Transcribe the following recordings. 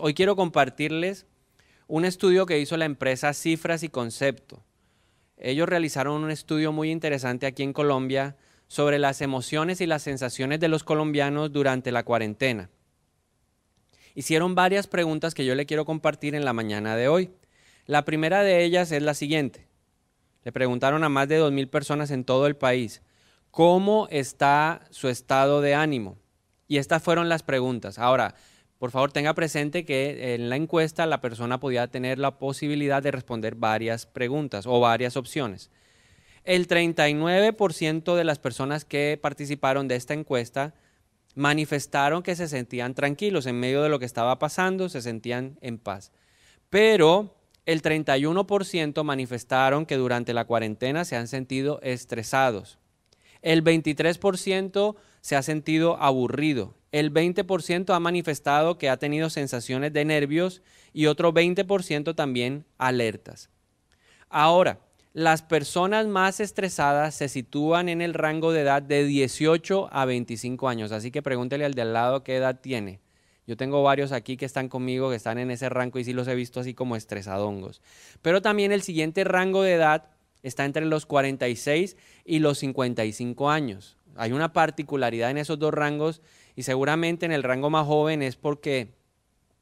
Hoy quiero compartirles un estudio que hizo la empresa Cifras y Concepto. Ellos realizaron un estudio muy interesante aquí en Colombia sobre las emociones y las sensaciones de los colombianos durante la cuarentena. Hicieron varias preguntas que yo le quiero compartir en la mañana de hoy. La primera de ellas es la siguiente. Le preguntaron a más de 2.000 personas en todo el país, ¿cómo está su estado de ánimo? Y estas fueron las preguntas. Ahora, por favor tenga presente que en la encuesta la persona podía tener la posibilidad de responder varias preguntas o varias opciones. El 39% de las personas que participaron de esta encuesta manifestaron que se sentían tranquilos en medio de lo que estaba pasando, se sentían en paz. Pero el 31% manifestaron que durante la cuarentena se han sentido estresados. El 23% se ha sentido aburrido el 20% ha manifestado que ha tenido sensaciones de nervios y otro 20% también alertas. Ahora, las personas más estresadas se sitúan en el rango de edad de 18 a 25 años, así que pregúntele al de al lado qué edad tiene. Yo tengo varios aquí que están conmigo, que están en ese rango y sí los he visto así como estresadongos. Pero también el siguiente rango de edad está entre los 46 y los 55 años. Hay una particularidad en esos dos rangos y seguramente en el rango más joven es porque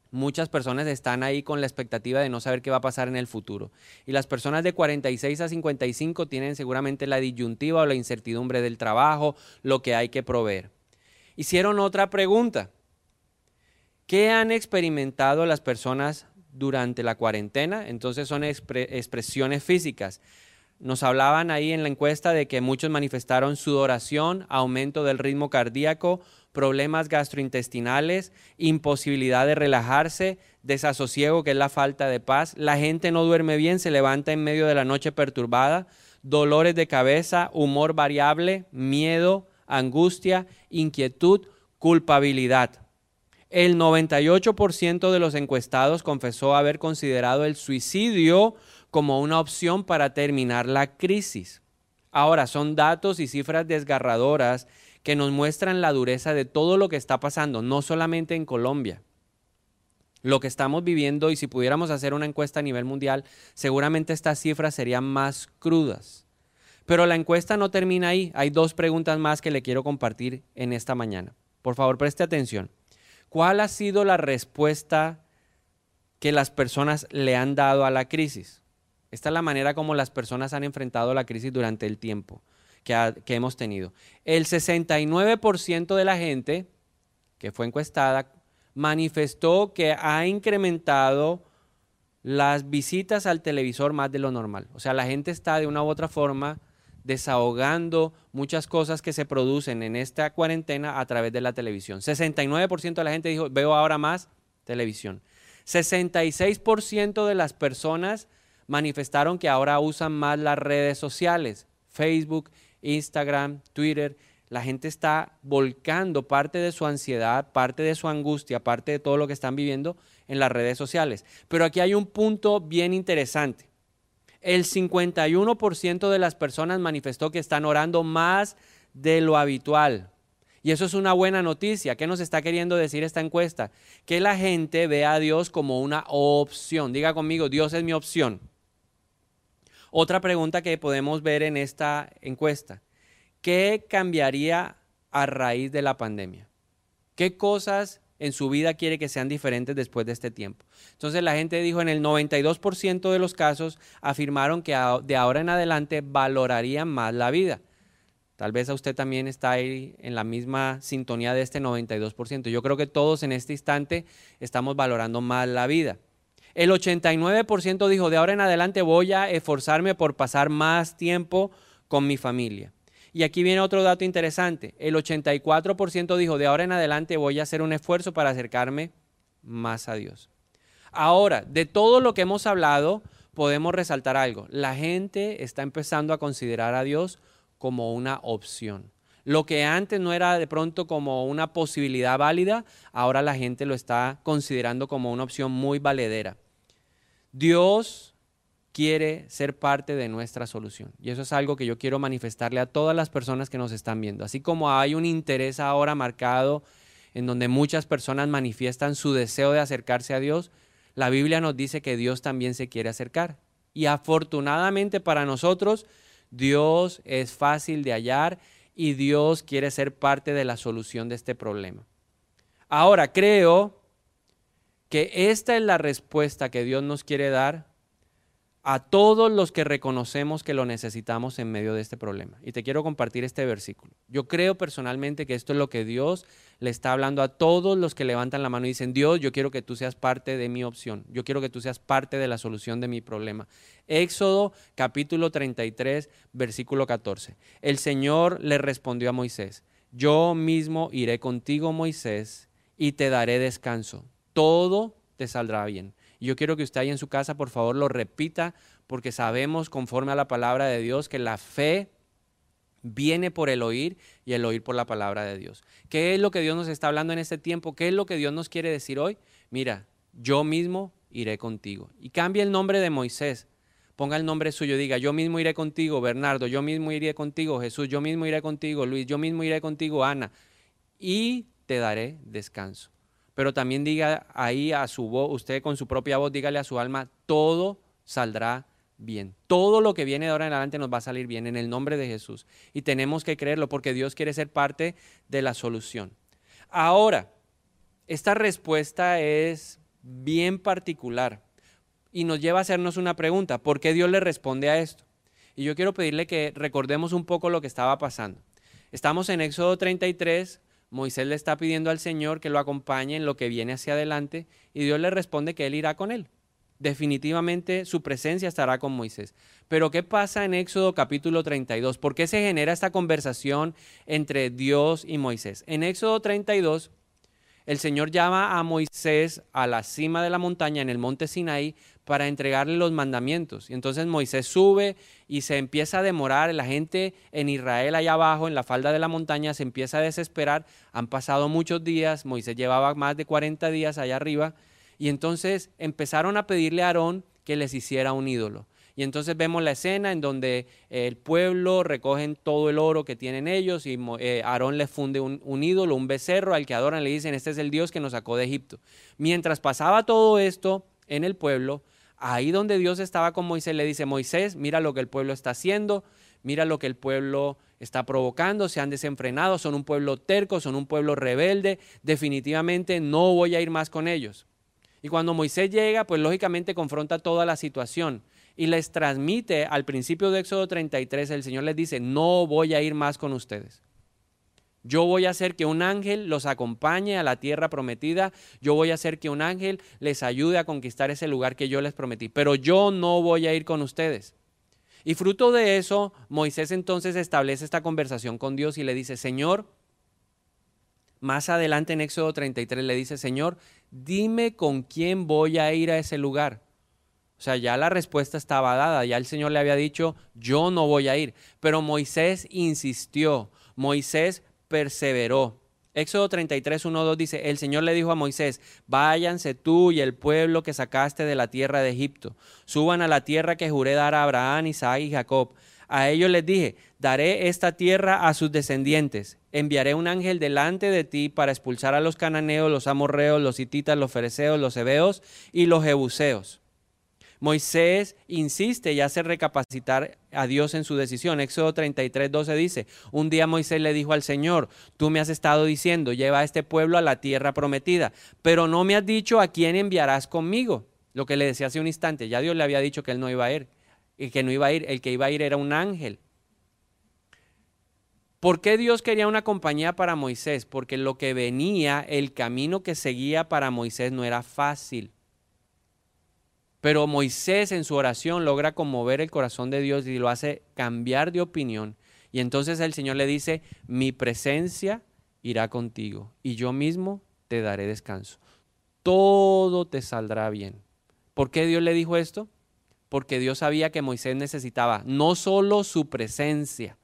muchas personas están ahí con la expectativa de no saber qué va a pasar en el futuro. Y las personas de 46 a 55 tienen seguramente la disyuntiva o la incertidumbre del trabajo, lo que hay que proveer. Hicieron otra pregunta. ¿Qué han experimentado las personas durante la cuarentena? Entonces son expresiones físicas. Nos hablaban ahí en la encuesta de que muchos manifestaron sudoración, aumento del ritmo cardíaco, problemas gastrointestinales, imposibilidad de relajarse, desasosiego, que es la falta de paz, la gente no duerme bien, se levanta en medio de la noche perturbada, dolores de cabeza, humor variable, miedo, angustia, inquietud, culpabilidad. El 98% de los encuestados confesó haber considerado el suicidio como una opción para terminar la crisis. Ahora, son datos y cifras desgarradoras que nos muestran la dureza de todo lo que está pasando, no solamente en Colombia. Lo que estamos viviendo, y si pudiéramos hacer una encuesta a nivel mundial, seguramente estas cifras serían más crudas. Pero la encuesta no termina ahí. Hay dos preguntas más que le quiero compartir en esta mañana. Por favor, preste atención. ¿Cuál ha sido la respuesta que las personas le han dado a la crisis? Esta es la manera como las personas han enfrentado la crisis durante el tiempo que, hemos tenido. El 69% de la gente que fue encuestada manifestó que ha incrementado las visitas al televisor más de lo normal. O sea, la gente está de una u otra forma desahogando muchas cosas que se producen en esta cuarentena a través de la televisión. 69% de la gente dijo, veo ahora más televisión. 66% de las personas manifestaron que ahora usan más las redes sociales, Facebook Instagram, Twitter, la gente está volcando parte de su ansiedad, parte de su angustia, parte de todo lo que están viviendo en las redes sociales. Pero aquí hay un punto bien interesante. El 51% de las personas manifestó que están orando más de lo habitual. Y eso es una buena noticia. ¿Qué nos está queriendo decir esta encuesta? Que la gente ve a Dios como una opción. Diga conmigo, Dios es mi opción. Otra pregunta que podemos ver en esta encuesta, ¿qué cambiaría a raíz de la pandemia? ¿Qué cosas en su vida quiere que sean diferentes después de este tiempo? Entonces la gente dijo en el 92% de los casos afirmaron que de ahora en adelante valorarían más la vida. Tal vez a usted también está ahí en la misma sintonía de este 92%. Yo creo que todos en este instante estamos valorando más la vida. El 89% dijo, de ahora en adelante voy a esforzarme por pasar más tiempo con mi familia. Y aquí viene otro dato interesante. El 84% dijo, de ahora en adelante voy a hacer un esfuerzo para acercarme más a Dios. Ahora, de todo lo que hemos hablado, podemos resaltar algo. La gente está empezando a considerar a Dios como una opción. Lo que antes no era de pronto como una posibilidad válida, ahora la gente lo está considerando como una opción muy valedera. Dios quiere ser parte de nuestra solución. Y eso es algo que yo quiero manifestarle a todas las personas que nos están viendo. Así como hay un interés ahora marcado en donde muchas personas manifiestan su deseo de acercarse a Dios, la Biblia nos dice que Dios también se quiere acercar. Y afortunadamente para nosotros, Dios es fácil de hallar y Dios quiere ser parte de la solución de este problema. Ahora, creo que esta es la respuesta que Dios nos quiere dar a todos los que reconocemos que lo necesitamos en medio de este problema. Y te quiero compartir este versículo. Yo creo personalmente que esto es lo que Dios le está hablando a todos los que levantan la mano y dicen, Dios, yo quiero que tú seas parte de mi opción, yo quiero que tú seas parte de la solución de mi problema. Éxodo capítulo 33, versículo 14. El Señor le respondió a Moisés, yo mismo iré contigo, Moisés, y te daré descanso. Todo te saldrá bien. Yo quiero que usted ahí en su casa, por favor, lo repita, porque sabemos, conforme a la palabra de Dios, que la fe viene por el oír y el oír por la palabra de Dios. ¿Qué es lo que Dios nos está hablando en este tiempo? ¿Qué es lo que Dios nos quiere decir hoy? Mira, yo mismo iré contigo. Y cambia el nombre de Moisés. Ponga el nombre suyo, diga, yo mismo iré contigo, Bernardo, yo mismo iré contigo, Jesús, yo mismo iré contigo, Luis, yo mismo iré contigo, Ana, y te daré descanso pero también diga ahí a su voz, usted con su propia voz, dígale a su alma, todo saldrá bien. Todo lo que viene de ahora en adelante nos va a salir bien en el nombre de Jesús. Y tenemos que creerlo porque Dios quiere ser parte de la solución. Ahora, esta respuesta es bien particular y nos lleva a hacernos una pregunta. ¿Por qué Dios le responde a esto? Y yo quiero pedirle que recordemos un poco lo que estaba pasando. Estamos en Éxodo 33, Moisés le está pidiendo al Señor que lo acompañe en lo que viene hacia adelante y Dios le responde que él irá con él. Definitivamente su presencia estará con Moisés. Pero ¿qué pasa en Éxodo capítulo 32? ¿Por qué se genera esta conversación entre Dios y Moisés? En Éxodo 32 el Señor llama a Moisés a la cima de la montaña en el monte Sinaí para entregarle los mandamientos. Y entonces Moisés sube y se empieza a demorar. La gente en Israel allá abajo, en la falda de la montaña, se empieza a desesperar. Han pasado muchos días. Moisés llevaba más de 40 días allá arriba. Y entonces empezaron a pedirle a Aarón que les hiciera un ídolo. Y entonces vemos la escena en donde el pueblo recogen todo el oro que tienen ellos y eh, Aarón les funde un, un, ídolo, un becerro al que adoran, le dicen, este es el Dios que nos sacó de Egipto. Mientras pasaba todo esto en el pueblo, ahí donde Dios estaba con Moisés, le dice, Moisés, mira lo que el pueblo está haciendo, mira lo que el pueblo está provocando, se han desenfrenado, son un pueblo terco, son un pueblo rebelde, definitivamente no voy a ir más con ellos. Y cuando Moisés llega, pues lógicamente confronta toda la situación y les transmite al principio de Éxodo 33, el Señor les dice, no voy a ir más con ustedes. Yo voy a hacer que un ángel los acompañe a la tierra prometida. Yo voy a hacer que un ángel les ayude a conquistar ese lugar que yo les prometí. Pero yo no voy a ir con ustedes. Y fruto de eso, Moisés entonces establece esta conversación con Dios y le dice, Señor, más adelante en Éxodo 33 le dice, Señor, dime con quién voy a ir a ese lugar. O sea, ya la respuesta estaba dada, ya el Señor le había dicho, yo no voy a ir. Pero Moisés insistió, Moisés perseveró. Éxodo 33, 1, 2 dice, el Señor le dijo a Moisés, váyanse tú y el pueblo que sacaste de la tierra de Egipto, suban a la tierra que juré dar a Abraham, Isaac y Jacob. A ellos les dije, daré esta tierra a sus descendientes, enviaré un ángel delante de ti para expulsar a los cananeos, los amorreos, los hititas, los fereceos, los hebeos y los jebuseos Moisés insiste y hace recapacitar a Dios en su decisión. Éxodo 33, 12 dice, un día Moisés le dijo al Señor, tú me has estado diciendo, lleva a este pueblo a la tierra prometida, pero no me has dicho a quién enviarás conmigo. Lo que le decía hace un instante, ya Dios le había dicho que él no iba a ir, y que no iba a ir, el que iba a ir era un ángel. ¿Por qué Dios quería una compañía para Moisés? Porque lo que venía, el camino que seguía para Moisés no era fácil. Pero Moisés en su oración logra conmover el corazón de Dios y lo hace cambiar de opinión. Y entonces el Señor le dice, mi presencia irá contigo y yo mismo te daré descanso. Todo te saldrá bien. ¿Por qué Dios le dijo esto? Porque Dios sabía que Moisés necesitaba no solo su presencia.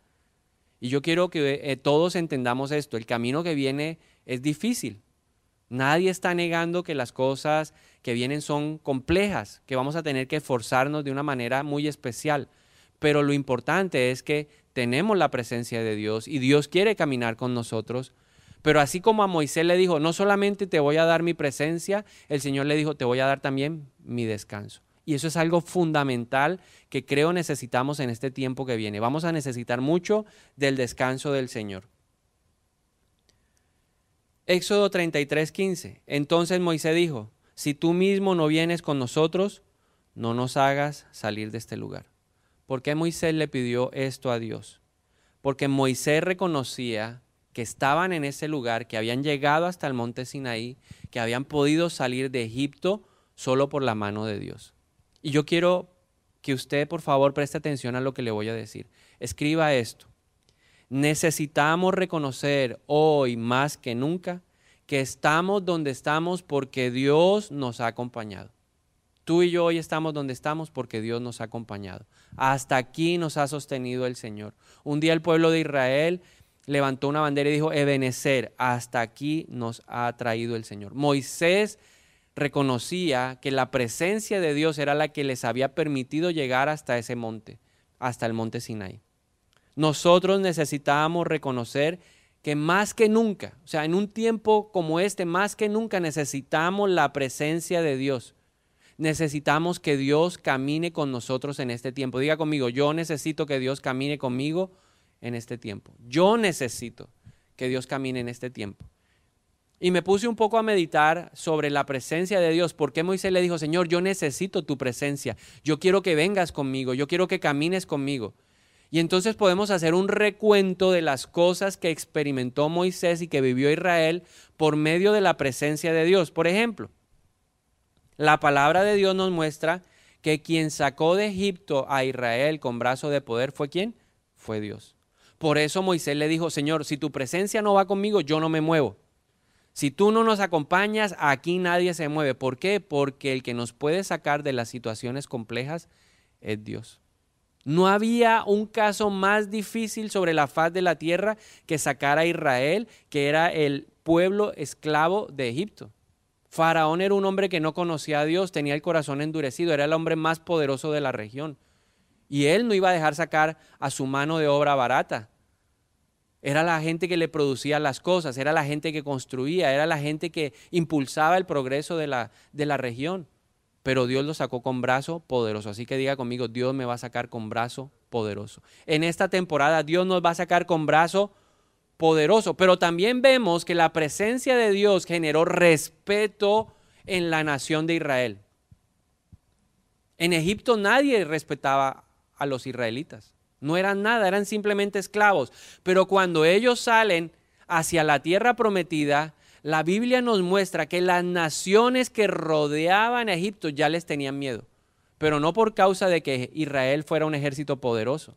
Y yo quiero que eh, todos entendamos esto. El camino que viene es difícil. Nadie está negando que las cosas que vienen son complejas, que vamos a tener que esforzarnos de una manera muy especial. Pero lo importante es que tenemos la presencia de Dios y Dios quiere caminar con nosotros. Pero así como a Moisés le dijo, no solamente te voy a dar mi presencia, el Señor le dijo, te voy a dar también mi descanso. Y eso es algo fundamental que creo necesitamos en este tiempo que viene. Vamos a necesitar mucho del descanso del Señor. Éxodo 33, 15. Entonces Moisés dijo, si tú mismo no vienes con nosotros, no nos hagas salir de este lugar. ¿Por qué Moisés le pidió esto a Dios? Porque Moisés reconocía que estaban en ese lugar, que habían llegado hasta el monte Sinaí, que habían podido salir de Egipto solo por la mano de Dios. Y yo quiero que usted, por favor, preste atención a lo que le voy a decir. Escriba esto. Necesitamos reconocer hoy más que nunca que estamos donde estamos porque Dios nos ha acompañado. Tú y yo hoy estamos donde estamos porque Dios nos ha acompañado. Hasta aquí nos ha sostenido el Señor. Un día el pueblo de Israel levantó una bandera y dijo, Ebenecer, hasta aquí nos ha traído el Señor. Moisés reconocía que la presencia de Dios era la que les había permitido llegar hasta ese monte, hasta el monte Sinai. Nosotros necesitábamos reconocer que más que nunca, o sea, en un tiempo como este, más que nunca necesitamos la presencia de Dios. Necesitamos que Dios camine con nosotros en este tiempo. Diga conmigo, yo necesito que Dios camine conmigo en este tiempo. Yo necesito que Dios camine en este tiempo. Y me puse un poco a meditar sobre la presencia de Dios. ¿Por qué Moisés le dijo, Señor, yo necesito tu presencia? Yo quiero que vengas conmigo, yo quiero que camines conmigo. Y entonces podemos hacer un recuento de las cosas que experimentó Moisés y que vivió Israel por medio de la presencia de Dios. Por ejemplo, la palabra de Dios nos muestra que quien sacó de Egipto a Israel con brazo de poder fue quién? Fue Dios. Por eso Moisés le dijo, Señor, si tu presencia no va conmigo, yo no me muevo. Si tú no nos acompañas, aquí nadie se mueve. ¿Por qué? Porque el que nos puede sacar de las situaciones complejas es Dios. No había un caso más difícil sobre la faz de la tierra que sacar a Israel, que era el pueblo esclavo de Egipto. Faraón era un hombre que no conocía a Dios, tenía el corazón endurecido, era el hombre más poderoso de la región. Y él no iba a dejar sacar a su mano de obra barata. Era la gente que le producía las cosas, era la gente que construía, era la gente que impulsaba el progreso de la, de la región pero Dios lo sacó con brazo poderoso. Así que diga conmigo, Dios me va a sacar con brazo poderoso. En esta temporada Dios nos va a sacar con brazo poderoso, pero también vemos que la presencia de Dios generó respeto en la nación de Israel. En Egipto nadie respetaba a los israelitas. No eran nada, eran simplemente esclavos. Pero cuando ellos salen hacia la tierra prometida, la Biblia nos muestra que las naciones que rodeaban a Egipto ya les tenían miedo, pero no por causa de que Israel fuera un ejército poderoso,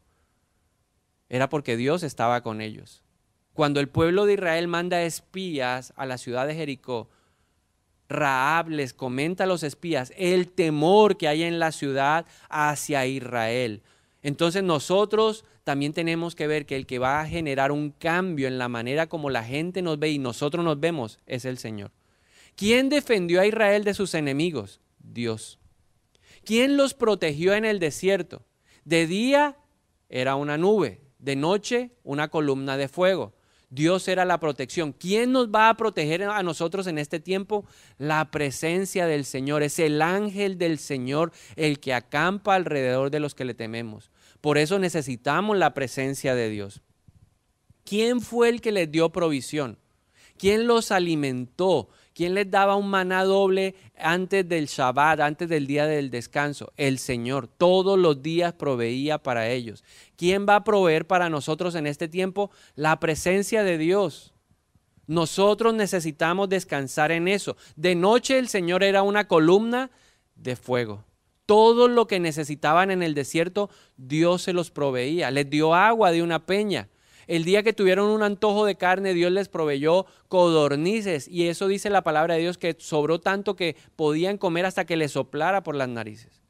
era porque Dios estaba con ellos. Cuando el pueblo de Israel manda espías a la ciudad de Jericó, Raab les comenta a los espías el temor que hay en la ciudad hacia Israel. Entonces nosotros también tenemos que ver que el que va a generar un cambio en la manera como la gente nos ve y nosotros nos vemos es el Señor. ¿Quién defendió a Israel de sus enemigos? Dios. ¿Quién los protegió en el desierto? De día era una nube, de noche una columna de fuego. Dios era la protección. ¿Quién nos va a proteger a nosotros en este tiempo? La presencia del Señor. Es el ángel del Señor el que acampa alrededor de los que le tememos. Por eso necesitamos la presencia de Dios. ¿Quién fue el que les dio provisión? ¿Quién los alimentó? ¿Quién les daba un maná doble antes del Shabbat, antes del día del descanso? El Señor. Todos los días proveía para ellos. ¿Quién va a proveer para nosotros en este tiempo? La presencia de Dios. Nosotros necesitamos descansar en eso. De noche el Señor era una columna de fuego. Todo lo que necesitaban en el desierto, Dios se los proveía. Les dio agua de una peña. El día que tuvieron un antojo de carne, Dios les proveyó codornices. Y eso dice la palabra de Dios que sobró tanto que podían comer hasta que les soplara por las narices.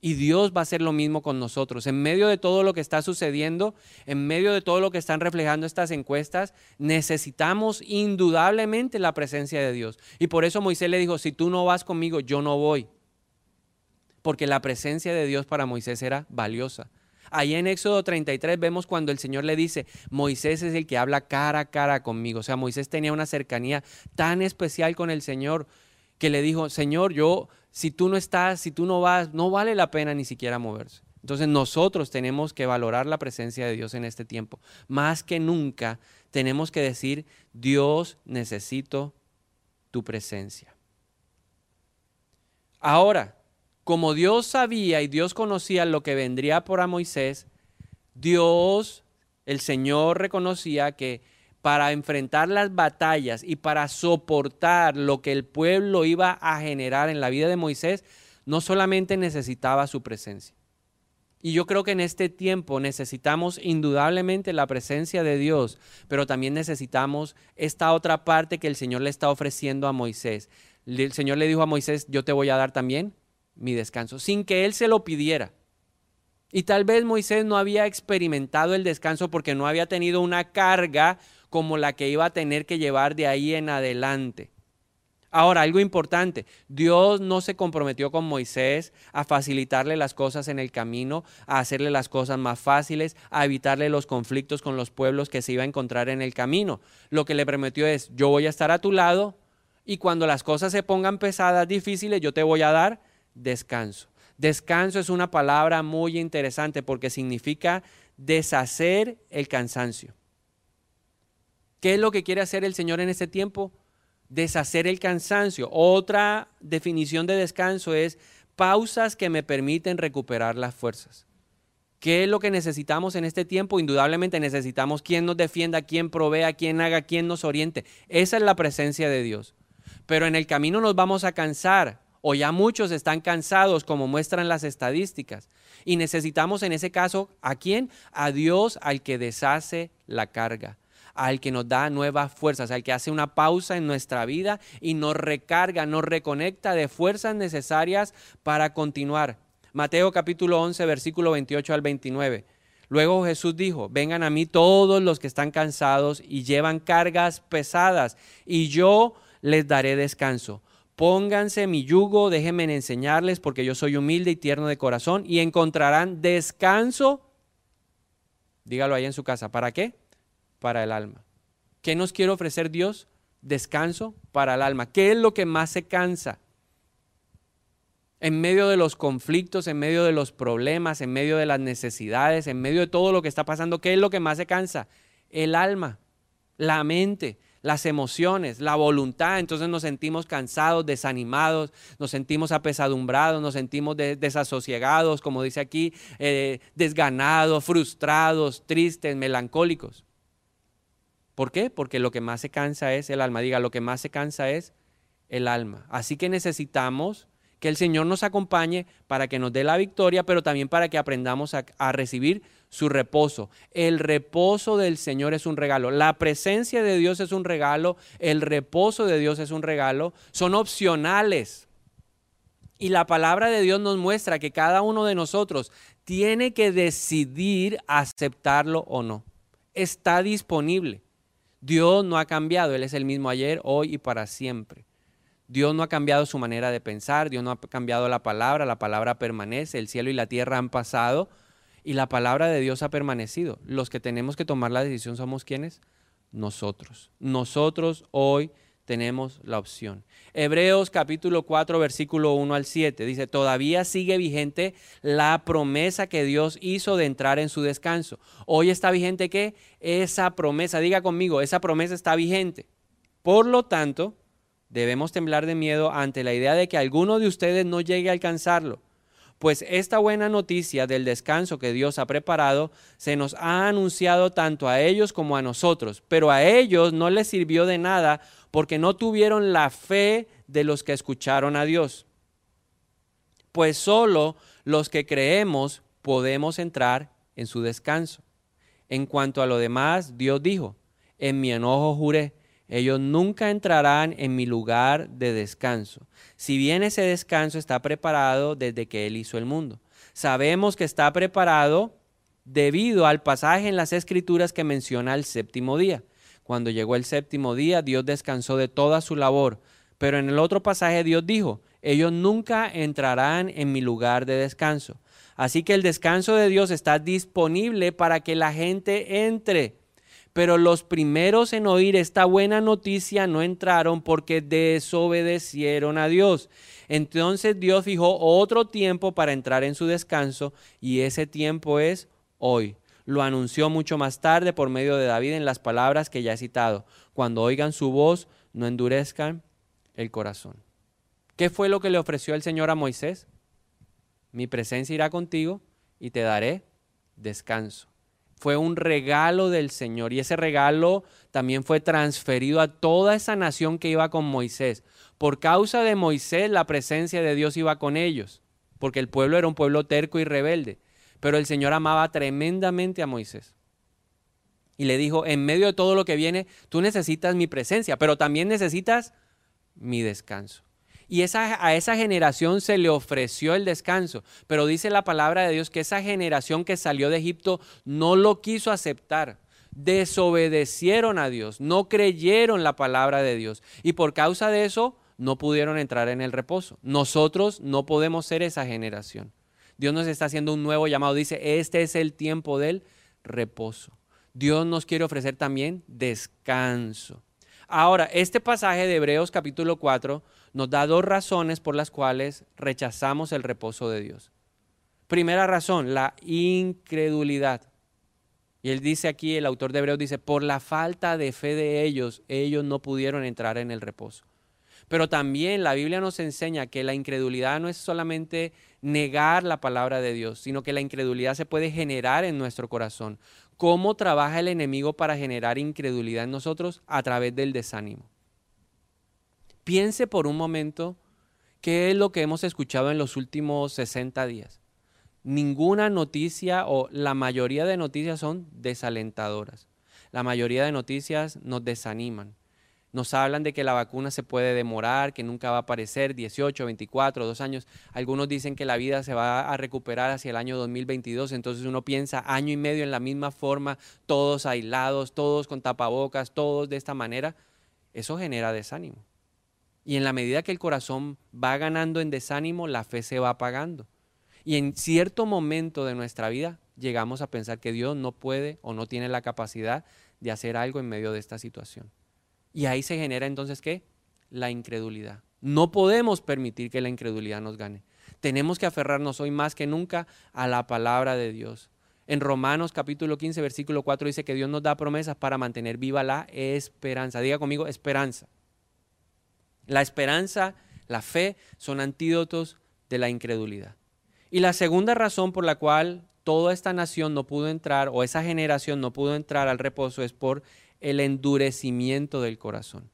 Y Dios va a hacer lo mismo con nosotros. En medio de todo lo que está sucediendo, en medio de todo lo que están reflejando estas encuestas, necesitamos indudablemente la presencia de Dios. Y por eso Moisés le dijo, si tú no vas conmigo, yo no voy porque la presencia de Dios para Moisés era valiosa. Ahí en Éxodo 33 vemos cuando el Señor le dice, Moisés es el que habla cara a cara conmigo. O sea, Moisés tenía una cercanía tan especial con el Señor que le dijo, Señor, yo, si tú no estás, si tú no vas, no vale la pena ni siquiera moverse. Entonces nosotros tenemos que valorar la presencia de Dios en este tiempo. Más que nunca tenemos que decir, Dios, necesito tu presencia. Ahora, como Dios sabía y Dios conocía lo que vendría por a Moisés, Dios, el Señor reconocía que para enfrentar las batallas y para soportar lo que el pueblo iba a generar en la vida de Moisés, no solamente necesitaba su presencia. Y yo creo que en este tiempo necesitamos indudablemente la presencia de Dios, pero también necesitamos esta otra parte que el Señor le está ofreciendo a Moisés. El Señor le dijo a Moisés, yo te voy a dar también mi descanso, sin que él se lo pidiera. Y tal vez Moisés no había experimentado el descanso porque no había tenido una carga como la que iba a tener que llevar de ahí en adelante. Ahora, algo importante, Dios no se comprometió con Moisés a facilitarle las cosas en el camino, a hacerle las cosas más fáciles, a evitarle los conflictos con los pueblos que se iba a encontrar en el camino. Lo que le prometió es, yo voy a estar a tu lado y cuando las cosas se pongan pesadas, difíciles, yo te voy a dar descanso. Descanso es una palabra muy interesante porque significa deshacer el cansancio. ¿Qué es lo que quiere hacer el Señor en este tiempo? deshacer el cansancio. Otra definición de descanso es pausas que me permiten recuperar las fuerzas. ¿Qué es lo que necesitamos en este tiempo? Indudablemente necesitamos quien nos defienda, quien provea, quien haga, quien nos oriente. Esa es la presencia de Dios. Pero en el camino nos vamos a cansar, o ya muchos están cansados, como muestran las estadísticas. Y necesitamos en ese caso, ¿a quién? A Dios al que deshace la carga al que nos da nuevas fuerzas, al que hace una pausa en nuestra vida y nos recarga, nos reconecta de fuerzas necesarias para continuar. Mateo capítulo 11, versículo 28 al 29. Luego Jesús dijo, vengan a mí todos los que están cansados y llevan cargas pesadas, y yo les daré descanso. Pónganse mi yugo, déjenme enseñarles, porque yo soy humilde y tierno de corazón, y encontrarán descanso. Dígalo ahí en su casa. ¿Para qué? para el alma. ¿Qué nos quiere ofrecer Dios? Descanso para el alma. ¿Qué es lo que más se cansa? En medio de los conflictos, en medio de los problemas, en medio de las necesidades, en medio de todo lo que está pasando, ¿qué es lo que más se cansa? El alma, la mente, las emociones, la voluntad. Entonces nos sentimos cansados, desanimados, nos sentimos apesadumbrados, nos sentimos desasosiegados, como dice aquí, eh, desganados, frustrados, tristes, melancólicos. ¿Por qué? Porque lo que más se cansa es el alma. Diga, lo que más se cansa es el alma. Así que necesitamos que el Señor nos acompañe para que nos dé la victoria, pero también para que aprendamos a, a, recibir su reposo. El reposo del Señor es un regalo. La presencia de Dios es un regalo. El reposo de Dios es un regalo. Son opcionales. Y la palabra de Dios nos muestra que cada uno de nosotros tiene que decidir aceptarlo o no. Está disponible. Dios no ha cambiado, Él es el mismo ayer, hoy y para siempre. Dios no ha cambiado su manera de pensar, Dios no ha cambiado la palabra, la palabra permanece, el cielo y la tierra han pasado y la palabra de Dios ha permanecido. Los que tenemos que tomar la decisión somos quienes? Nosotros. Nosotros hoy tenemos la opción. Hebreos capítulo 4, versículo 1 al 7 dice, todavía sigue vigente la promesa que Dios hizo de entrar en su descanso. Hoy está vigente que esa promesa, diga conmigo, esa promesa está vigente. Por lo tanto, debemos temblar de miedo ante la idea de que alguno de ustedes no llegue a alcanzarlo. Pues esta buena noticia del descanso que Dios ha preparado se nos ha anunciado tanto a ellos como a nosotros, pero a ellos no les sirvió de nada porque no tuvieron la fe de los que escucharon a Dios. Pues solo los que creemos podemos entrar en su descanso. En cuanto a lo demás, Dios dijo, en mi enojo juré, ellos nunca entrarán en mi lugar de descanso. Si bien ese descanso está preparado desde que Él hizo el mundo. Sabemos que está preparado debido al pasaje en las Escrituras que menciona el séptimo día. Cuando llegó el séptimo día, Dios descansó de toda su labor. Pero en el otro pasaje Dios dijo, ellos nunca entrarán en mi lugar de descanso. Así que el descanso de Dios está disponible para que la gente entre. Pero los primeros en oír esta buena noticia no entraron porque desobedecieron a Dios. Entonces Dios fijó otro tiempo para entrar en su descanso y ese tiempo es hoy. Lo anunció mucho más tarde por medio de David en las palabras que ya he citado. Cuando oigan su voz, no endurezcan el corazón. ¿Qué fue lo que le ofreció el Señor a Moisés? Mi presencia irá contigo y te daré descanso. Fue un regalo del Señor y ese regalo también fue transferido a toda esa nación que iba con Moisés. Por causa de Moisés la presencia de Dios iba con ellos, porque el pueblo era un pueblo terco y rebelde. Pero el Señor amaba tremendamente a Moisés. Y le dijo, en medio de todo lo que viene, tú necesitas mi presencia, pero también necesitas mi descanso. Y a esa generación se le ofreció el descanso. Pero dice la palabra de Dios que esa generación que salió de Egipto no lo quiso aceptar. Desobedecieron a Dios, no creyeron la palabra de Dios. Y por causa de eso no pudieron entrar en el reposo. Nosotros no podemos ser esa generación. Dios nos está haciendo un nuevo llamado. Dice, este es el tiempo del reposo. Dios nos quiere ofrecer también descanso. Ahora, este pasaje de Hebreos capítulo 4 nos da dos razones por las cuales rechazamos el reposo de Dios. Primera razón, la incredulidad. Y él dice aquí, el autor de Hebreos dice, por la falta de fe de ellos, ellos no pudieron entrar en el reposo. Pero también la Biblia nos enseña que la incredulidad no es solamente negar la palabra de Dios, sino que la incredulidad se puede generar en nuestro corazón. ¿Cómo trabaja el enemigo para generar incredulidad en nosotros? A través del desánimo. Piense por un momento qué es lo que hemos escuchado en los últimos 60 días. Ninguna noticia o la mayoría de noticias son desalentadoras. La mayoría de noticias nos desaniman. Nos hablan de que la vacuna se puede demorar, que nunca va a aparecer, 18, 24, dos años. Algunos dicen que la vida se va a recuperar hacia el año 2022, entonces uno piensa año y medio en la misma forma, todos aislados, todos con tapabocas, todos de esta manera. Eso genera desánimo. Y en la medida que el corazón va ganando en desánimo, la fe se va apagando. Y en cierto momento de nuestra vida llegamos a pensar que Dios no puede o no tiene la capacidad de hacer algo en medio de esta situación. Y ahí se genera entonces qué? La incredulidad. No podemos permitir que la incredulidad nos gane. Tenemos que aferrarnos hoy más que nunca a la palabra de Dios. En Romanos capítulo 15, versículo 4 dice que Dios nos da promesas para mantener viva la esperanza. Diga conmigo, esperanza. La esperanza, la fe son antídotos de la incredulidad. Y la segunda razón por la cual toda esta nación no pudo entrar o esa generación no pudo entrar al reposo es por el endurecimiento del corazón.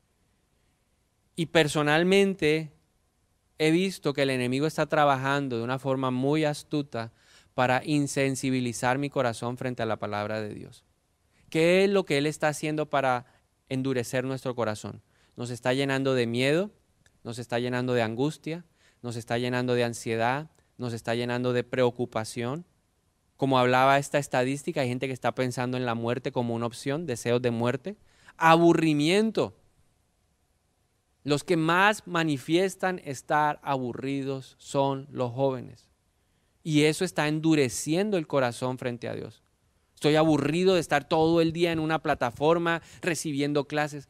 Y personalmente he visto que el enemigo está trabajando de una forma muy astuta para insensibilizar mi corazón frente a la palabra de Dios. ¿Qué es lo que él está haciendo para endurecer nuestro corazón? Nos está llenando de miedo, nos está llenando de angustia, nos está llenando de ansiedad, nos está llenando de preocupación. Como hablaba esta estadística, hay gente que está pensando en la muerte como una opción, deseos de muerte, aburrimiento. Los que más manifiestan estar aburridos son los jóvenes. Y eso está endureciendo el corazón frente a Dios. Estoy aburrido de estar todo el día en una plataforma recibiendo clases.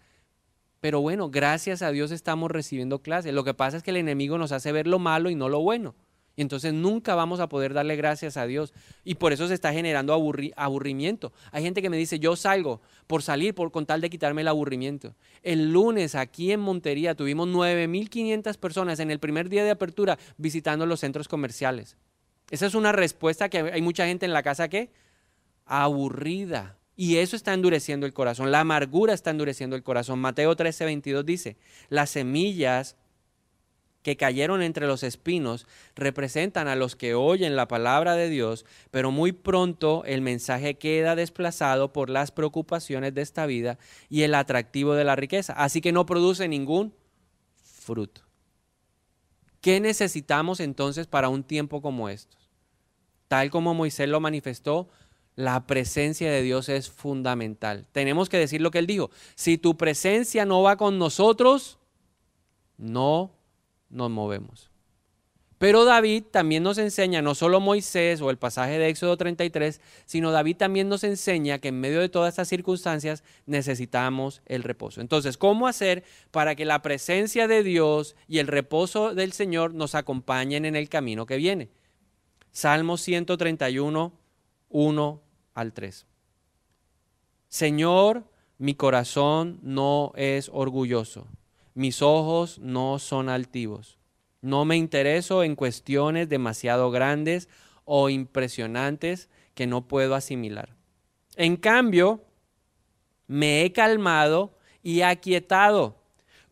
Pero bueno, gracias a Dios estamos recibiendo clases. Lo que pasa es que el enemigo nos hace ver lo malo y no lo bueno. Y entonces nunca vamos a poder darle gracias a Dios. Y por eso se está generando aburrimiento. Hay gente que me dice, yo salgo por salir, por con tal de quitarme el aburrimiento. El lunes aquí en Montería tuvimos 9.500 personas en el primer día de apertura visitando los centros comerciales. Esa es una respuesta que hay mucha gente en la casa que aburrida. Y eso está endureciendo el corazón. La amargura está endureciendo el corazón. Mateo 13, 22 dice, las semillas que cayeron entre los espinos representan a los que oyen la palabra de Dios, pero muy pronto el mensaje queda desplazado por las preocupaciones de esta vida y el atractivo de la riqueza. Así que no produce ningún fruto. ¿Qué necesitamos entonces para un tiempo como estos? Tal como Moisés lo manifestó, la presencia de Dios es fundamental. Tenemos que decir lo que Él dijo. Si tu presencia no va con nosotros, no nos movemos. Pero David también nos enseña, no solo Moisés o el pasaje de Éxodo 33, sino David también nos enseña que en medio de todas estas circunstancias necesitamos el reposo. Entonces, ¿cómo hacer para que la presencia de Dios y el reposo del Señor nos acompañen en el camino que viene? Salmo 131, 1 al 3. Señor, mi corazón no es orgulloso, mis ojos no son altivos no me intereso en cuestiones demasiado grandes o impresionantes que no puedo asimilar. En cambio, me he calmado y aquietado,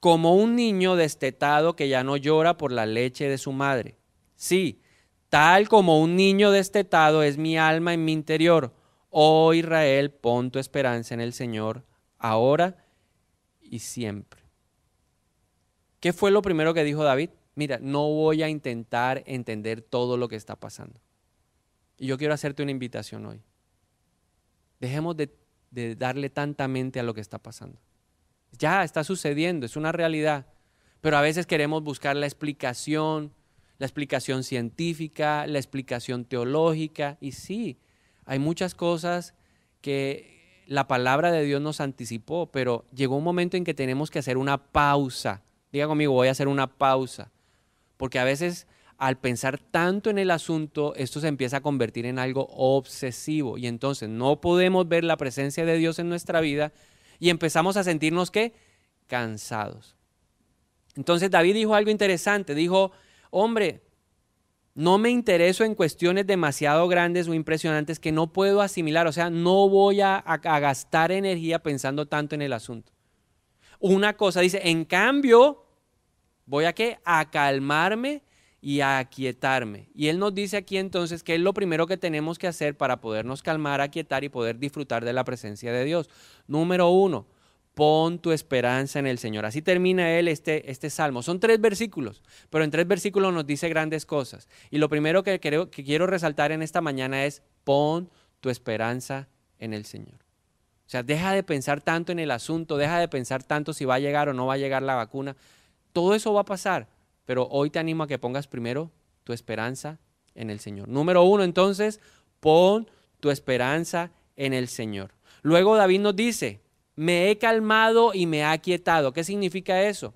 como un niño destetado que ya no llora por la leche de su madre. Sí, tal como un niño destetado es mi alma en mi interior. Oh Israel, pon tu esperanza en el Señor, ahora y siempre. ¿Qué fue lo primero que dijo David? mira, no voy a intentar entender todo lo que está pasando. Y yo quiero hacerte una invitación hoy. Dejemos de, darle tanta mente a lo que está pasando. Ya está sucediendo, es una realidad. Pero a veces queremos buscar la explicación, la explicación científica, la explicación teológica. Y sí, hay muchas cosas que la palabra de Dios nos anticipó, pero llegó un momento en que tenemos que hacer una pausa. Diga conmigo, voy a hacer una pausa porque a veces al pensar tanto en el asunto, esto se empieza a convertir en algo obsesivo y entonces no podemos ver la presencia de Dios en nuestra vida y empezamos a sentirnos que cansados. Entonces David dijo algo interesante, dijo, hombre, no me intereso en cuestiones demasiado grandes o impresionantes que no puedo asimilar, o sea, no voy a, gastar energía pensando tanto en el asunto. Una cosa dice, en cambio, Voy a qué? A calmarme y a aquietarme. Y Él nos dice aquí entonces que es lo primero que tenemos que hacer para podernos calmar, aquietar y poder disfrutar de la presencia de Dios. Número uno, pon tu esperanza en el Señor. Así termina Él este, este salmo. Son tres versículos, pero en tres versículos nos dice grandes cosas. Y lo primero que, creo, que quiero resaltar en esta mañana es pon tu esperanza en el Señor. O sea, deja de pensar tanto en el asunto, deja de pensar tanto si va a llegar o no va a llegar la vacuna. Todo eso va a pasar, pero hoy te animo a que pongas primero tu esperanza en el Señor. Número uno, entonces, pon tu esperanza en el Señor. Luego David nos dice, me he calmado y me he aquietado. ¿Qué significa eso?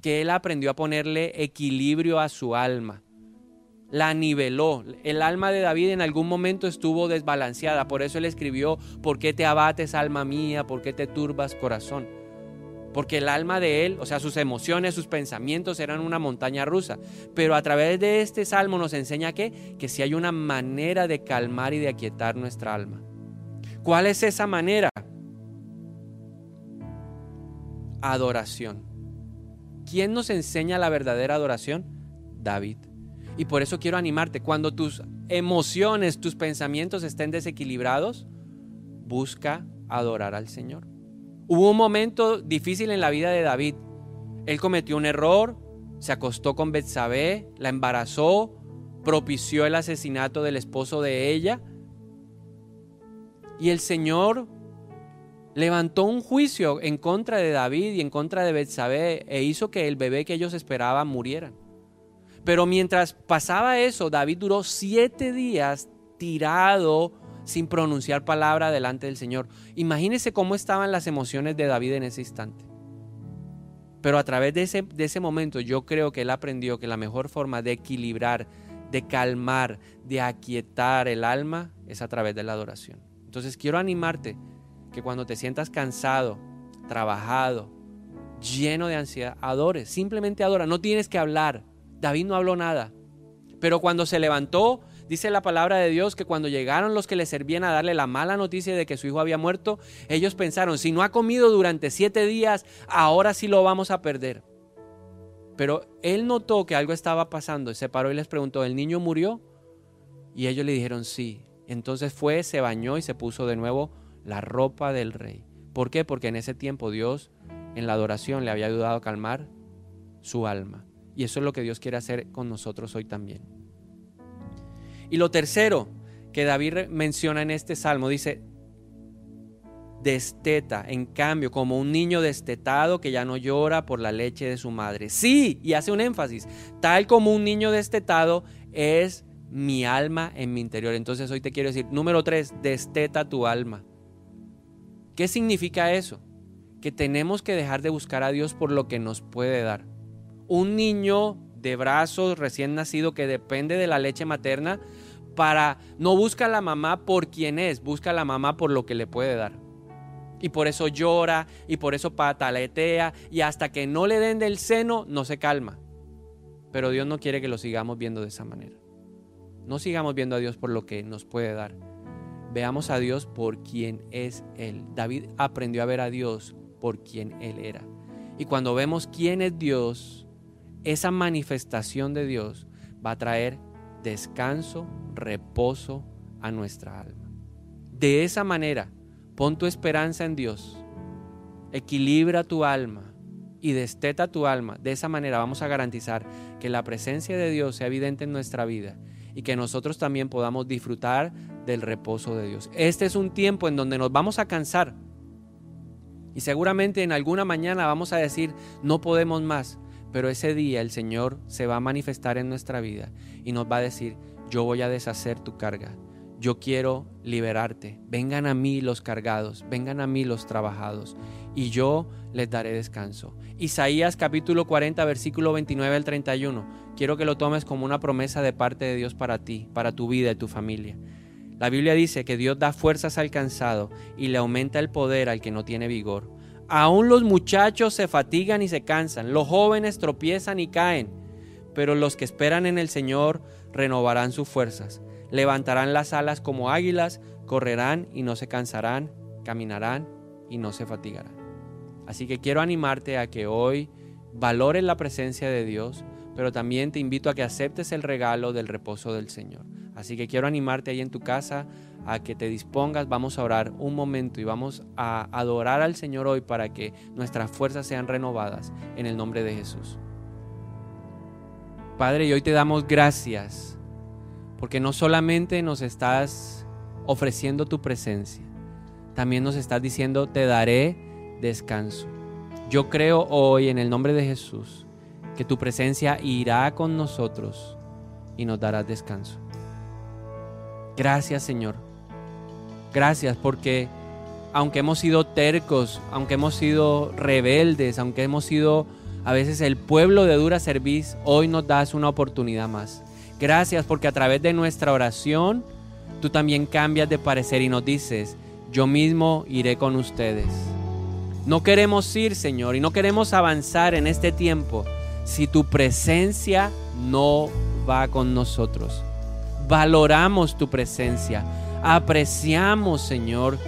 Que él aprendió a ponerle equilibrio a su alma. La niveló. El alma de David en algún momento estuvo desbalanceada. Por eso él escribió, ¿por qué te abates alma mía? ¿Por qué te turbas corazón? porque el alma de él, o sea, sus emociones, sus pensamientos eran una montaña rusa. Pero a través de este salmo nos enseña que, que si hay una manera de calmar y de aquietar nuestra alma. ¿Cuál es esa manera? Adoración. ¿Quién nos enseña la verdadera adoración? David. Y por eso quiero animarte, cuando tus emociones, tus pensamientos estén desequilibrados, busca adorar al Señor. Hubo un momento difícil en la vida de David. Él cometió un error, se acostó con Betsabé, la embarazó, propició el asesinato del esposo de ella. Y el Señor levantó un juicio en contra de David y en contra de Betsabé e hizo que el bebé que ellos esperaban muriera. Pero mientras pasaba eso, David duró siete días tirado sin pronunciar palabra delante del Señor. Imagínese cómo estaban las emociones de David en ese instante. Pero a través de ese, de ese momento yo creo que él aprendió que la mejor forma de equilibrar, de calmar, de aquietar el alma es a través de la adoración. Entonces quiero animarte que cuando te sientas cansado, trabajado, lleno de ansiedad, adores, simplemente adora, no tienes que hablar. David no habló nada, pero cuando se levantó Dice la palabra de Dios que cuando llegaron los que le servían a darle la mala noticia de que su hijo había muerto, ellos pensaron, si no ha comido durante siete días, ahora sí lo vamos a perder. Pero él notó que algo estaba pasando, se paró y les preguntó, ¿el niño murió? Y ellos le dijeron, sí. Entonces fue, se bañó y se puso de nuevo la ropa del rey. ¿Por qué? Porque en ese tiempo Dios en la adoración le había ayudado a calmar su alma. Y eso es lo que Dios quiere hacer con nosotros hoy también. Y lo tercero que David menciona en este salmo dice, desteta, en cambio, como un niño destetado que ya no llora por la leche de su madre. Sí, y hace un énfasis, tal como un niño destetado es mi alma en mi interior. Entonces hoy te quiero decir, número tres, desteta tu alma. ¿Qué significa eso? Que tenemos que dejar de buscar a Dios por lo que nos puede dar. Un niño de brazos recién nacido que depende de la leche materna, para no busca a la mamá por quien es, busca a la mamá por lo que le puede dar. Y por eso llora y por eso pataletea y hasta que no le den del seno no se calma. Pero Dios no quiere que lo sigamos viendo de esa manera. No sigamos viendo a Dios por lo que nos puede dar. Veamos a Dios por quien es Él. David aprendió a ver a Dios por quien Él era. Y cuando vemos quién es Dios, esa manifestación de Dios va a traer descanso, reposo a nuestra alma. De esa manera, pon tu esperanza en Dios, equilibra tu alma y desteta tu alma. De esa manera vamos a garantizar que la presencia de Dios sea evidente en nuestra vida y que nosotros también podamos disfrutar del reposo de Dios. Este es un tiempo en donde nos vamos a cansar y seguramente en alguna mañana vamos a decir, no podemos más, pero ese día el Señor se va a manifestar en nuestra vida y nos va a decir, yo voy a deshacer tu carga, yo quiero liberarte, vengan a mí los cargados, vengan a mí los trabajados y yo les daré descanso. Isaías capítulo 40 versículo 29 al 31. Quiero que lo tomes como una promesa de parte de Dios para ti, para tu vida y tu familia. La Biblia dice que Dios da fuerzas al cansado y le aumenta el poder al que no tiene vigor. Aún los muchachos se fatigan y se cansan, los jóvenes tropiezan y caen, pero los que esperan en el Señor renovarán sus fuerzas, levantarán las alas como águilas, correrán y no se cansarán, caminarán y no se fatigarán. Así que quiero animarte a que hoy valores la presencia de Dios, pero también te invito a que aceptes el regalo del reposo del Señor. Así que quiero animarte ahí en tu casa a que te dispongas, vamos a orar un momento y vamos a adorar al Señor hoy para que nuestras fuerzas sean renovadas en el nombre de Jesús. Padre, y hoy te damos gracias porque no solamente nos estás ofreciendo tu presencia, también nos estás diciendo, te daré descanso. Yo creo hoy en el nombre de Jesús que tu presencia irá con nosotros y nos dará descanso. Gracias Señor. Gracias porque aunque hemos sido tercos, aunque hemos sido rebeldes, aunque hemos sido a veces el pueblo de dura serviz, hoy nos das una oportunidad más. Gracias porque a través de nuestra oración tú también cambias de parecer y nos dices, yo mismo iré con ustedes. No queremos ir, Señor, y no queremos avanzar en este tiempo si tu presencia no va con nosotros. Valoramos tu presencia, apreciamos, Señor,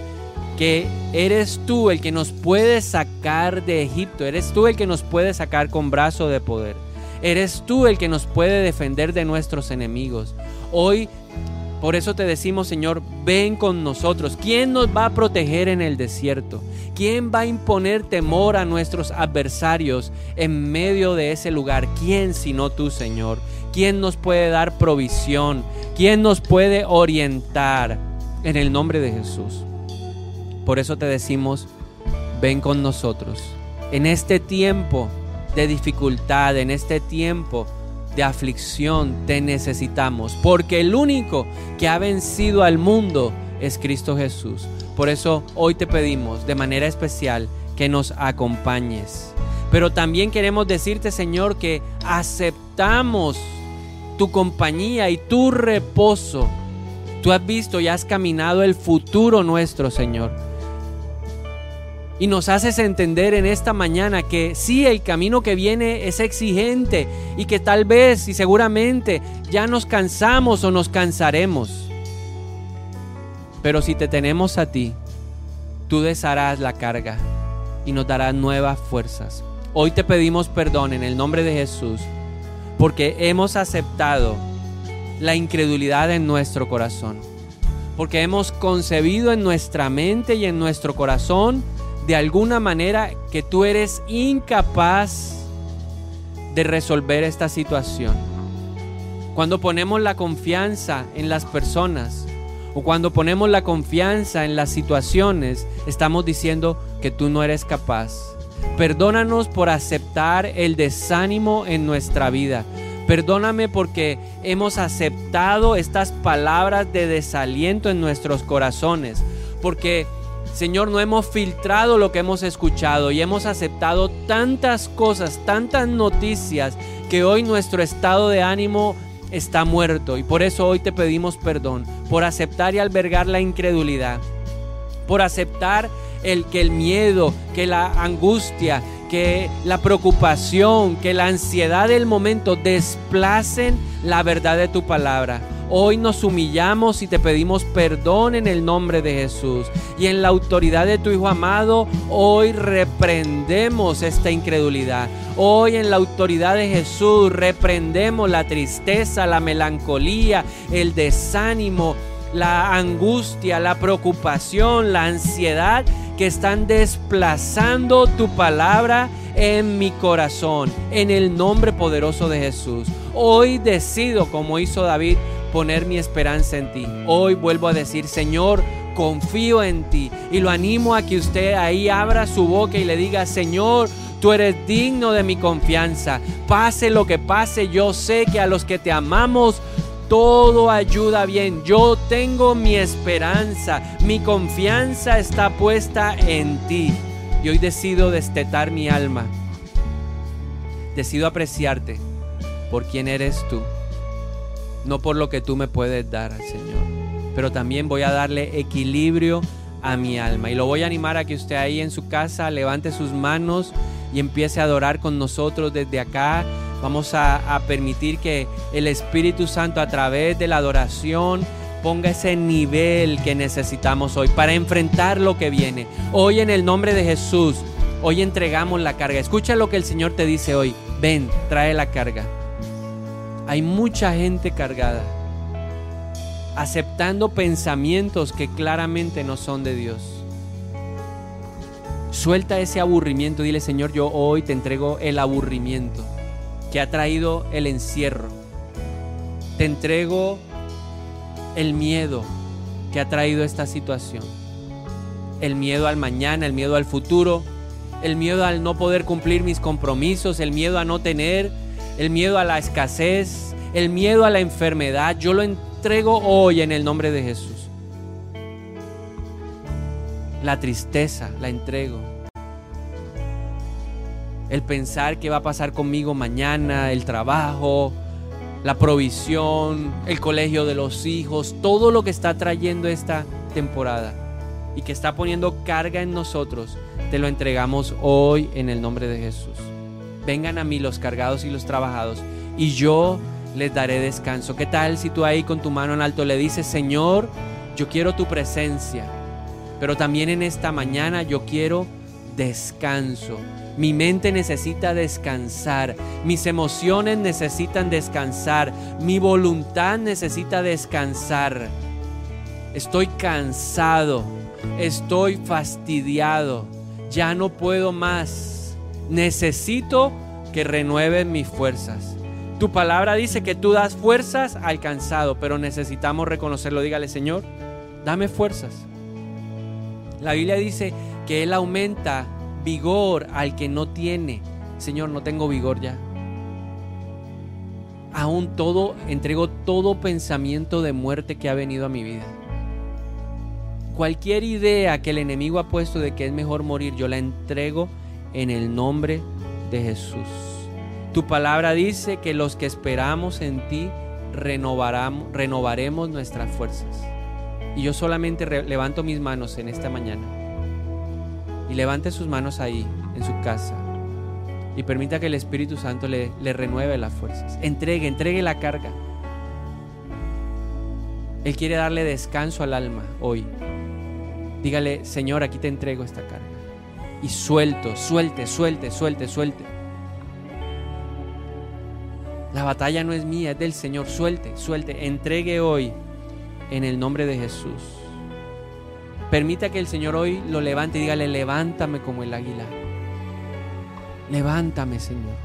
que eres tú el que nos puede sacar de Egipto, eres tú el que nos puede sacar con brazo de poder, eres tú el que nos puede defender de nuestros enemigos. Hoy por eso te decimos, Señor, ven con nosotros. ¿Quién nos va a proteger en el desierto? ¿Quién va a imponer temor a nuestros adversarios en medio de ese lugar? ¿Quién sino tú, Señor? ¿Quién nos puede dar provisión? ¿Quién nos puede orientar en el nombre de Jesús? Por eso te decimos, ven con nosotros. En este tiempo de dificultad, en este tiempo de aflicción te necesitamos, porque el único que ha vencido al mundo es Cristo Jesús. Por eso hoy te pedimos de manera especial que nos acompañes. Pero también queremos decirte, Señor, que aceptamos tu compañía y tu reposo. Tú has visto y has caminado el futuro nuestro, Señor. Y nos haces entender en esta mañana que sí, el camino que viene es exigente y que tal vez y seguramente ya nos cansamos o nos cansaremos. Pero si te tenemos a ti, tú desharás la carga y nos darás nuevas fuerzas. Hoy te pedimos perdón en el nombre de Jesús porque hemos aceptado la incredulidad en nuestro corazón. Porque hemos concebido en nuestra mente y en nuestro corazón de alguna manera que tú eres incapaz de resolver esta situación. Cuando ponemos la confianza en las personas, o cuando ponemos la confianza en las situaciones, estamos diciendo que tú no eres capaz. Perdónanos por aceptar el desánimo en nuestra vida. Perdóname porque hemos aceptado estas palabras de desaliento en nuestros corazones. Porque, Señor, no hemos filtrado lo que hemos escuchado y hemos aceptado tantas cosas, tantas noticias, que hoy nuestro estado de ánimo está muerto. Y por eso hoy te pedimos perdón por aceptar y albergar la incredulidad. Por aceptar el que el miedo, que la angustia, que la preocupación, que la ansiedad del momento desplacen la verdad de tu palabra. Hoy nos humillamos y te pedimos perdón en el nombre de Jesús. Y en la autoridad de tu Hijo amado, hoy reprendemos esta incredulidad. Hoy en la autoridad de Jesús reprendemos la tristeza, la melancolía, el desánimo, la angustia, la preocupación, la ansiedad que están desplazando tu palabra en mi corazón, en el nombre poderoso de Jesús. Hoy decido, como hizo David, poner mi esperanza en ti. Hoy vuelvo a decir, Señor, confío en ti y lo animo a que usted ahí abra su boca y le diga, Señor, Tú eres digno de mi confianza. Pase lo que pase, yo sé que a los que te amamos, todo ayuda bien. Yo tengo mi esperanza, mi confianza está puesta en ti. Y hoy decido destetar mi alma. Decido apreciarte por quien eres tú, no por lo que tú me puedes dar, Señor. Pero también voy a darle equilibrio a mi alma. Y lo voy a animar a que usted ahí en su casa levante sus manos y empiece a adorar con nosotros desde acá Vamos a, permitir que el Espíritu Santo a través de la adoración ponga ese nivel que necesitamos hoy para enfrentar lo que viene. Hoy en el nombre de Jesús, hoy entregamos la carga. Escucha lo que el Señor te dice hoy. Ven, trae la carga. Hay mucha gente cargada, aceptando pensamientos que claramente no son de Dios. Suelta ese aburrimiento. Dile, Señor, yo hoy te entrego el aburrimiento que ha traído el encierro. Te entrego el miedo que ha traído esta situación. El miedo al mañana, el miedo al futuro, el miedo al no poder cumplir mis compromisos, el miedo a no tener, el miedo a la escasez, el miedo a la enfermedad. Yo lo entrego hoy en el nombre de Jesús. La tristeza la entrego el pensar qué va a pasar conmigo mañana, el trabajo, la provisión, el colegio de los hijos, todo lo que está trayendo esta temporada y que está poniendo carga en nosotros, te lo entregamos hoy en el nombre de Jesús. Vengan a mí los cargados y los trabajados y yo les daré descanso. ¿Qué tal si tú ahí con tu mano en alto le dices, Señor, yo quiero tu presencia, pero también en esta mañana yo quiero descanso. Mi mente necesita descansar, mis emociones necesitan descansar, mi voluntad necesita descansar. Estoy cansado, estoy fastidiado, ya no puedo más. Necesito que renueven mis fuerzas. Tu palabra dice que tú das fuerzas al cansado, pero necesitamos reconocerlo. Dígale, Señor, dame fuerzas. La Biblia dice que Él aumenta vigor al que no tiene. Señor, no tengo vigor ya. Aún todo, entrego todo pensamiento de muerte que ha venido a mi vida. Cualquier idea que el enemigo ha puesto de que es mejor morir, yo la entrego en el nombre de Jesús. Tu palabra dice que los que esperamos en ti renovaremos nuestras fuerzas. Y yo solamente levanto mis manos en esta mañana y levante sus manos ahí, en su casa, y permita que el Espíritu Santo le, le renueve las fuerzas. Entregue, entregue la carga. Él quiere darle descanso al alma hoy. Dígale, Señor, aquí te entrego esta carga. Y suelto, suelte, suelte, suelte, suelte. La batalla no es mía, es del Señor. Suelte, suelte. Entregue hoy en el nombre de Jesús. Permita que el Señor hoy lo levante y dígale, levántame como el águila. Levántame, Señor.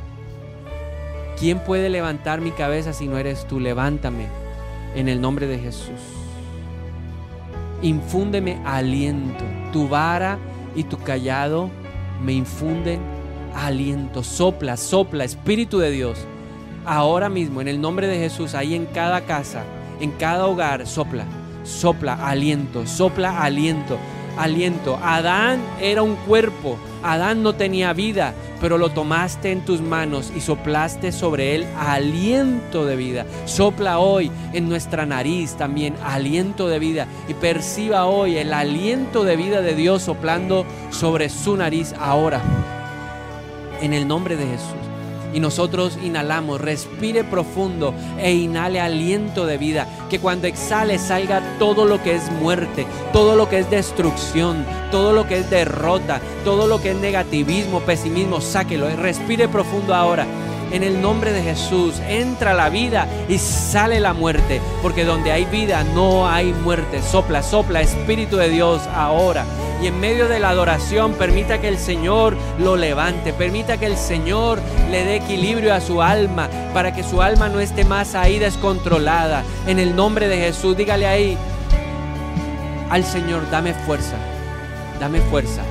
¿Quién puede levantar mi cabeza si no eres tú? Levántame en el nombre de Jesús. infúndeme aliento. Tu vara y tu callado me infunden aliento. Sopla, sopla, Espíritu de Dios. Ahora mismo, en el nombre de Jesús, ahí en cada casa, en cada hogar, sopla, sopla aliento, sopla aliento, aliento. Adán era un cuerpo, Adán no tenía vida, pero lo tomaste en tus manos y soplaste sobre él aliento de vida. Sopla hoy en nuestra nariz también aliento de vida y perciba hoy el aliento de vida de Dios soplando sobre su nariz ahora. En el nombre de Jesús y nosotros inhalamos, respire profundo e inhale aliento de vida. Que cuando exhale salga todo lo que es muerte, todo lo que es destrucción, todo lo que es derrota, todo lo que es negativismo, pesimismo, sáquelo. Respire profundo ahora. En el nombre de Jesús entra la vida y sale la muerte, porque donde hay vida no hay muerte. Sopla, sopla, Espíritu de Dios ahora y en medio de la adoración permita que el Señor lo levante, permita que el Señor le dé equilibrio a su alma para que su alma no esté más ahí descontrolada. En el nombre de Jesús, dígale ahí al Señor, dame fuerza, dame fuerza